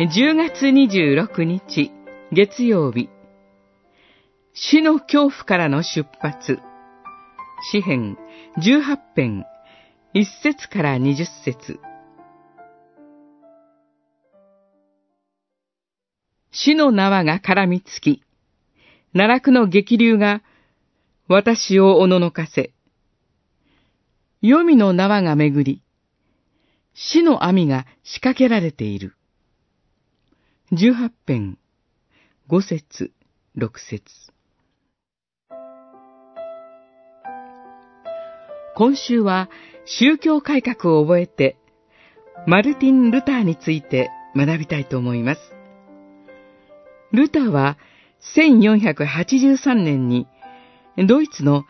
10月26日月曜日。死の恐怖からの出発。詩編18編1節から20節。死の縄が絡みつき、奈落の激流が私をおののかせ、黄泉の縄が巡り、死の網が仕掛けられている。十八編、五節、六節。今週は宗教改革を覚えて、マルティン・ルターについて学びたいと思います。ルターは1483年にドイツの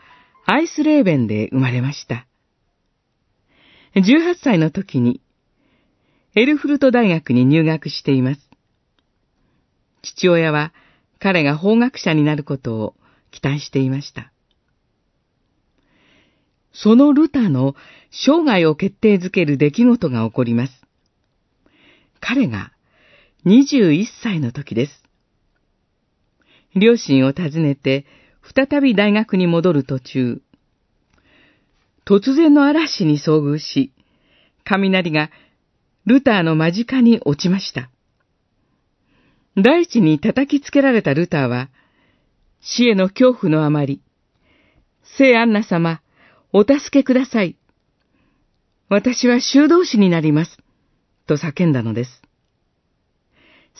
アイスレーベンで生まれました。18歳の時にエルフルト大学に入学しています。父親は彼が法学者になることを期待していました。そのルターの生涯を決定づける出来事が起こります。彼が21歳の時です。両親を訪ねて再び大学に戻る途中、突然の嵐に遭遇し、雷がルターの間近に落ちました。大地に叩きつけられたルターは、死への恐怖のあまり、聖アンナ様、お助けください。私は修道士になります。と叫んだのです。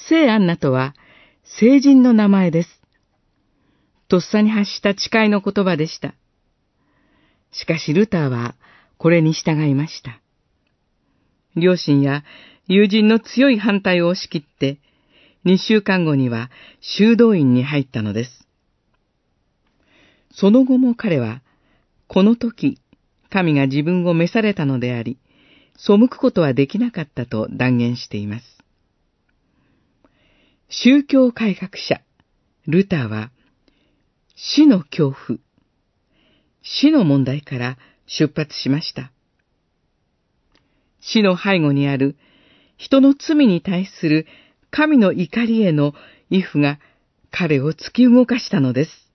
聖アンナとは、聖人の名前です。とっさに発した誓いの言葉でした。しかしルターはこれに従いました。両親や友人の強い反対を押し切って、2週間後には修道院に入ったのです。その後も彼は、この時、神が自分を召されたのであり、背くことはできなかったと断言しています。宗教改革者、ルターは、死の恐怖、死の問題から出発しました。死の背後にある人の罪に対する神の怒りへの畏怖が彼を突き動かしたのです。